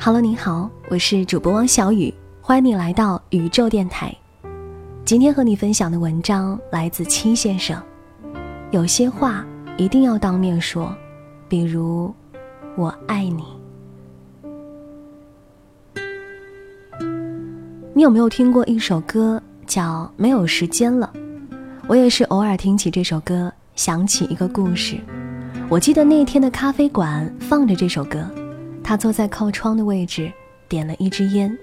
Hello，你好，我是主播汪小雨，欢迎你来到宇宙电台。今天和你分享的文章来自七先生。有些话一定要当面说，比如“我爱你”。你有没有听过一首歌叫《没有时间了》？我也是偶尔听起这首歌，想起一个故事。我记得那天的咖啡馆放着这首歌。他坐在靠窗的位置，点了一支烟。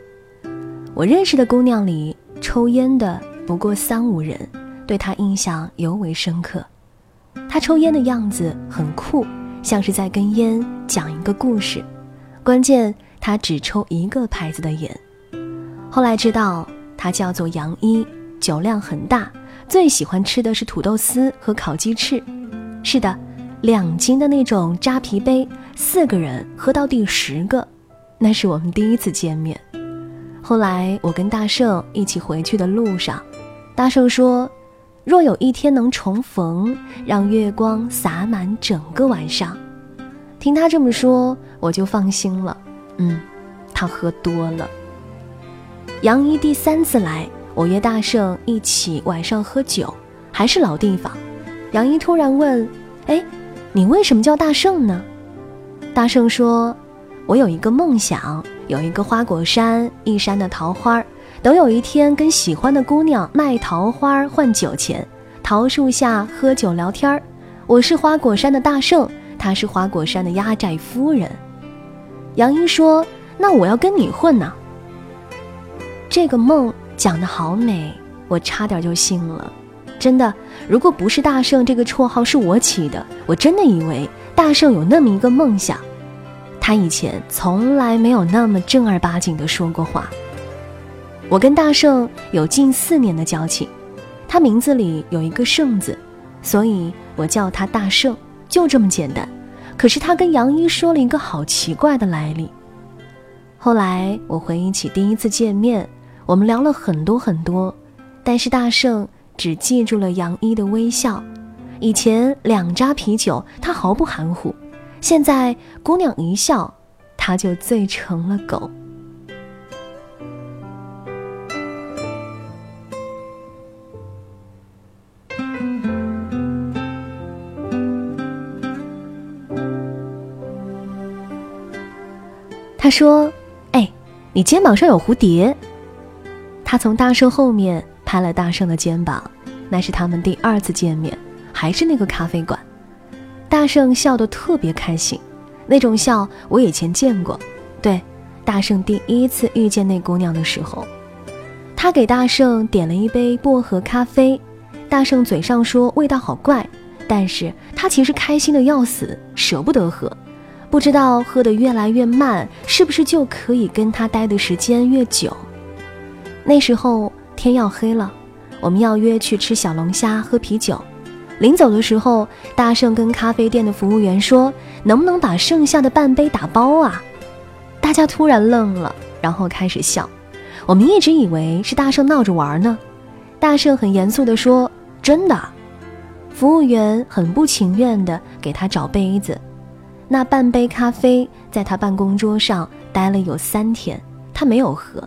我认识的姑娘里，抽烟的不过三五人，对他印象尤为深刻。他抽烟的样子很酷，像是在跟烟讲一个故事。关键他只抽一个牌子的烟。后来知道他叫做杨一，酒量很大，最喜欢吃的是土豆丝和烤鸡翅。是的。两斤的那种扎啤杯，四个人喝到第十个，那是我们第一次见面。后来我跟大圣一起回去的路上，大圣说：“若有一天能重逢，让月光洒满整个晚上。”听他这么说，我就放心了。嗯，他喝多了。杨一第三次来，我约大圣一起晚上喝酒，还是老地方。杨一突然问：“哎？”你为什么叫大圣呢？大圣说：“我有一个梦想，有一个花果山，一山的桃花，等有一天跟喜欢的姑娘卖桃花换酒钱，桃树下喝酒聊天。我是花果山的大圣，他是花果山的压寨夫人。”杨一说：“那我要跟你混呢。”这个梦讲得好美，我差点就信了。真的，如果不是大圣这个绰号是我起的，我真的以为大圣有那么一个梦想。他以前从来没有那么正儿八经的说过话。我跟大圣有近四年的交情，他名字里有一个圣字，所以我叫他大圣，就这么简单。可是他跟杨一说了一个好奇怪的来历。后来我回忆起第一次见面，我们聊了很多很多，但是大圣。只记住了杨一的微笑，以前两扎啤酒他毫不含糊，现在姑娘一笑，他就醉成了狗。他说：“哎，你肩膀上有蝴蝶。”他从大树后面。拍了大圣的肩膀，那是他们第二次见面，还是那个咖啡馆。大圣笑得特别开心，那种笑我以前见过。对，大圣第一次遇见那姑娘的时候，他给大圣点了一杯薄荷咖啡，大圣嘴上说味道好怪，但是他其实开心的要死，舍不得喝，不知道喝得越来越慢，是不是就可以跟他待的时间越久。那时候。天要黑了，我们要约去吃小龙虾、喝啤酒。临走的时候，大圣跟咖啡店的服务员说：“能不能把剩下的半杯打包啊？”大家突然愣了，然后开始笑。我们一直以为是大圣闹着玩呢。大圣很严肃地说：“真的。”服务员很不情愿地给他找杯子。那半杯咖啡在他办公桌上待了有三天，他没有喝。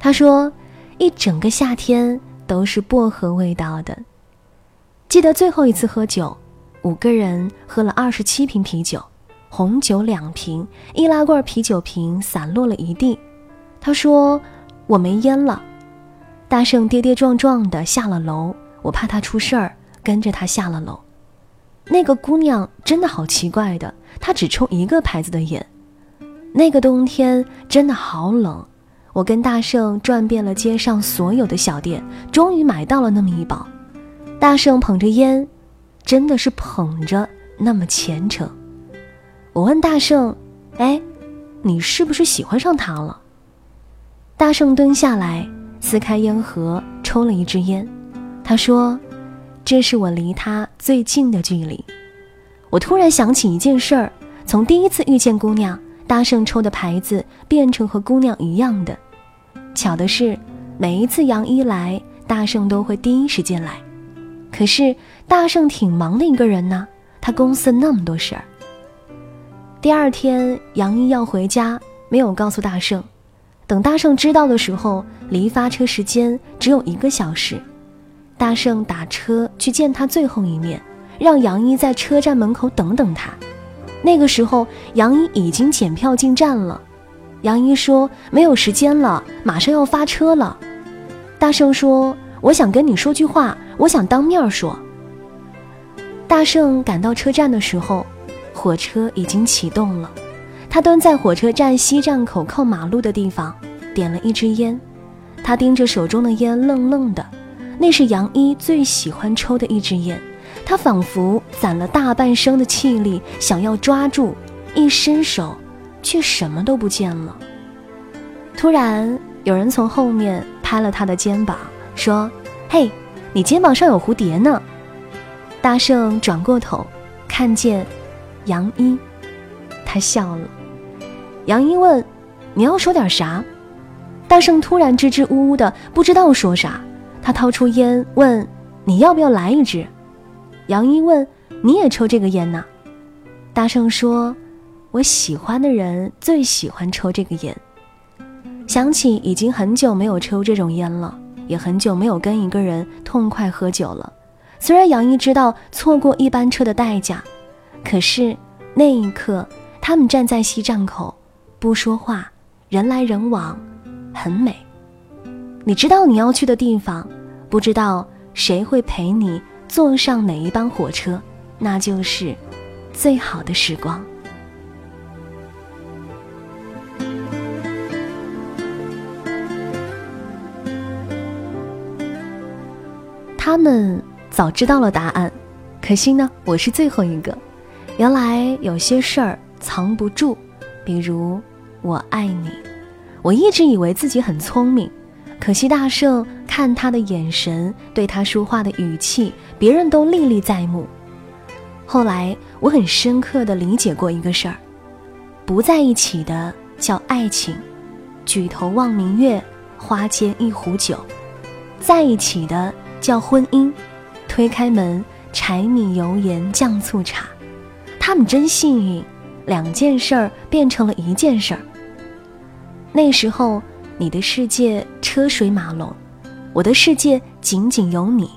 他说。一整个夏天都是薄荷味道的。记得最后一次喝酒，五个人喝了二十七瓶啤酒，红酒两瓶，易拉罐啤酒瓶散落了一地。他说：“我没烟了。”大圣跌跌撞撞的下了楼，我怕他出事儿，跟着他下了楼。那个姑娘真的好奇怪的，她只抽一个牌子的烟。那个冬天真的好冷。我跟大圣转遍了街上所有的小店，终于买到了那么一包。大圣捧着烟，真的是捧着那么虔诚。我问大圣：“哎，你是不是喜欢上他了？”大圣蹲下来，撕开烟盒，抽了一支烟。他说：“这是我离他最近的距离。”我突然想起一件事儿：从第一次遇见姑娘，大圣抽的牌子变成和姑娘一样的。巧的是，每一次杨一来，大圣都会第一时间来。可是大圣挺忙的一个人呢，他公司那么多事儿。第二天，杨一要回家，没有告诉大圣。等大圣知道的时候，离发车时间只有一个小时。大圣打车去见他最后一面，让杨一在车站门口等等他。那个时候，杨一已经检票进站了。杨一说：“没有时间了，马上要发车了。”大圣说：“我想跟你说句话。”我想当面说。大圣赶到车站的时候，火车已经启动了。他蹲在火车站西站口靠马路的地方，点了一支烟。他盯着手中的烟，愣愣的。那是杨一最喜欢抽的一支烟。他仿佛攒了大半生的气力，想要抓住，一伸手，却什么都不见了。突然，有人从后面拍了他的肩膀，说：“嘿。”你肩膀上有蝴蝶呢，大圣转过头，看见杨一，他笑了。杨一问：“你要说点啥？”大圣突然支支吾吾的，不知道说啥。他掏出烟问：“你要不要来一支？”杨一问：“你也抽这个烟呐？”大圣说：“我喜欢的人最喜欢抽这个烟。”想起已经很久没有抽这种烟了。也很久没有跟一个人痛快喝酒了。虽然杨一知道错过一班车的代价，可是那一刻，他们站在西站口，不说话，人来人往，很美。你知道你要去的地方，不知道谁会陪你坐上哪一班火车，那就是最好的时光。他们早知道了答案，可惜呢，我是最后一个。原来有些事儿藏不住，比如我爱你。我一直以为自己很聪明，可惜大圣看他的眼神，对他说话的语气，别人都历历在目。后来我很深刻的理解过一个事儿：不在一起的叫爱情，举头望明月，花间一壶酒；在一起的。叫婚姻，推开门，柴米油盐酱醋茶，他们真幸运，两件事儿变成了一件事儿。那时候，你的世界车水马龙，我的世界仅仅有你。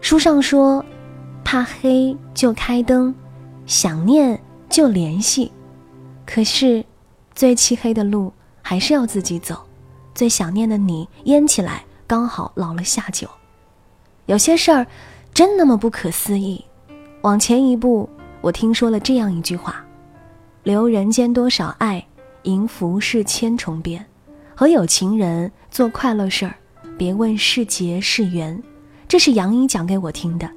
书上说，怕黑就开灯，想念就联系。可是，最漆黑的路还是要自己走，最想念的你，烟起来刚好老了下酒。有些事儿，真那么不可思议。往前一步，我听说了这样一句话：“留人间多少爱，迎浮世千重变。”和有情人做快乐事儿，别问是劫是缘。这是杨一讲给我听的。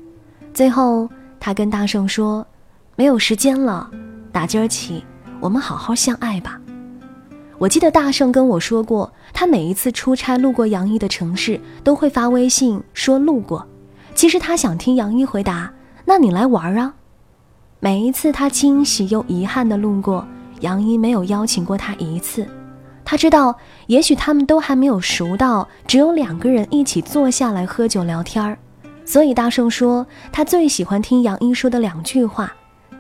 最后，他跟大圣说：“没有时间了，打今儿起，我们好好相爱吧。”我记得大圣跟我说过，他每一次出差路过杨一的城市，都会发微信说路过。其实他想听杨一回答：“那你来玩啊。”每一次他惊喜又遗憾的路过，杨一没有邀请过他一次。他知道，也许他们都还没有熟到只有两个人一起坐下来喝酒聊天儿。所以大圣说，他最喜欢听杨一说的两句话，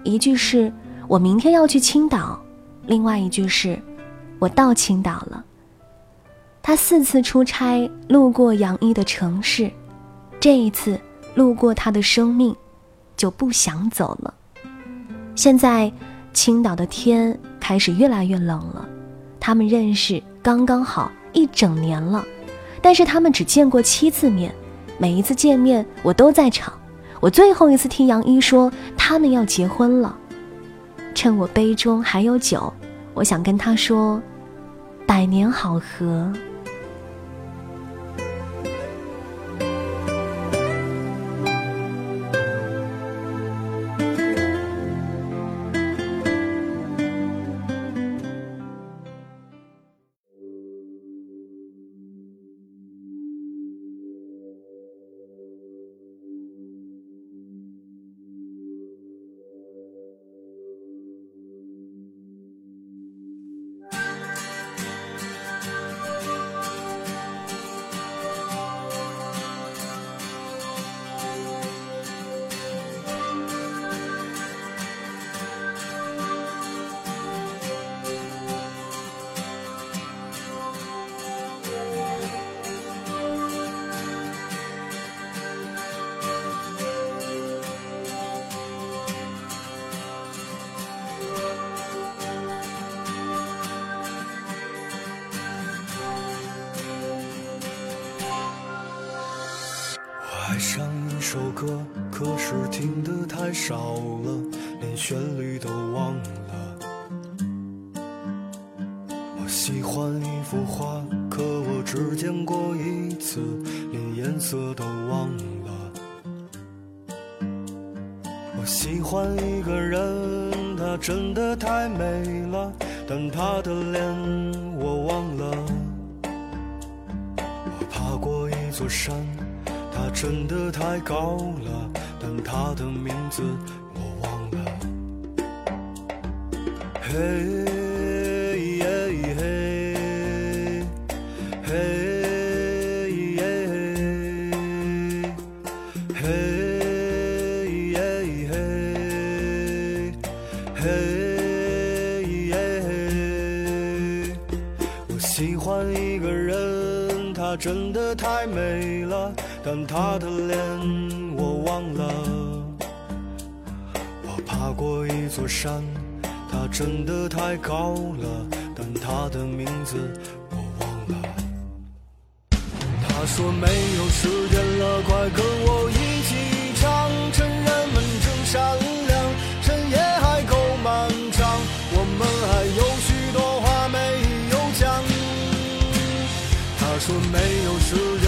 一句是我明天要去青岛，另外一句是。我到青岛了。他四次出差路过杨一的城市，这一次路过他的生命，就不想走了。现在青岛的天开始越来越冷了。他们认识刚刚好一整年了，但是他们只见过七次面，每一次见面我都在场。我最后一次听杨一说他们要结婚了，趁我杯中还有酒。我想跟他说：“百年好合。”爱上一首歌，可是听得太少了，连旋律都忘了。我喜欢一幅画，可我只见过一次，连颜色都忘了。我喜欢一个人，她真的太美了，但她的脸我忘了。我爬过一座山。真的太高了，但它的名字我忘了。嘿，嘿，嘿，嘿，嘿，嘿，嘿，我喜欢一个人，她真的太美了。但他的脸我忘了，我爬过一座山，它真的太高了，但他的名字我忘了。他说没有时间了，快跟我一起唱，趁人们正善良，趁夜还够漫长，我们还有许多话没有讲。他说没有时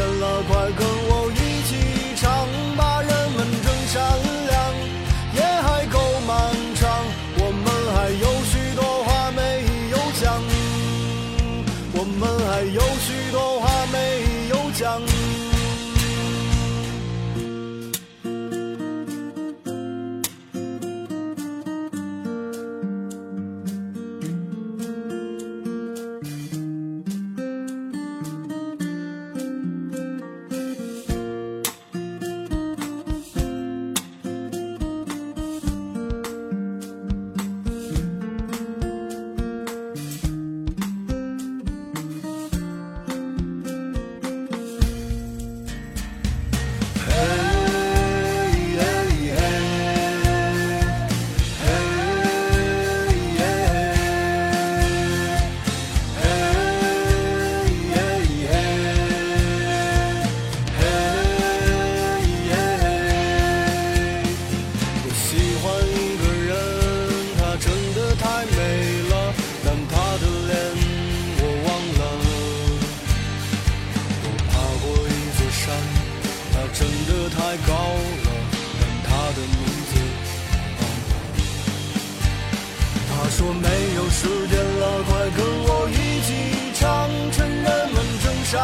时间了，快跟我一起唱，趁人们正善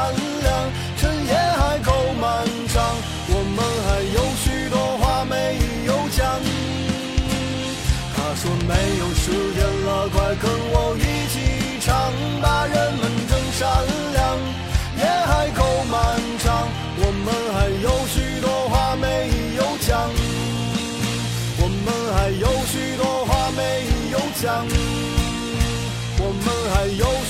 有许多。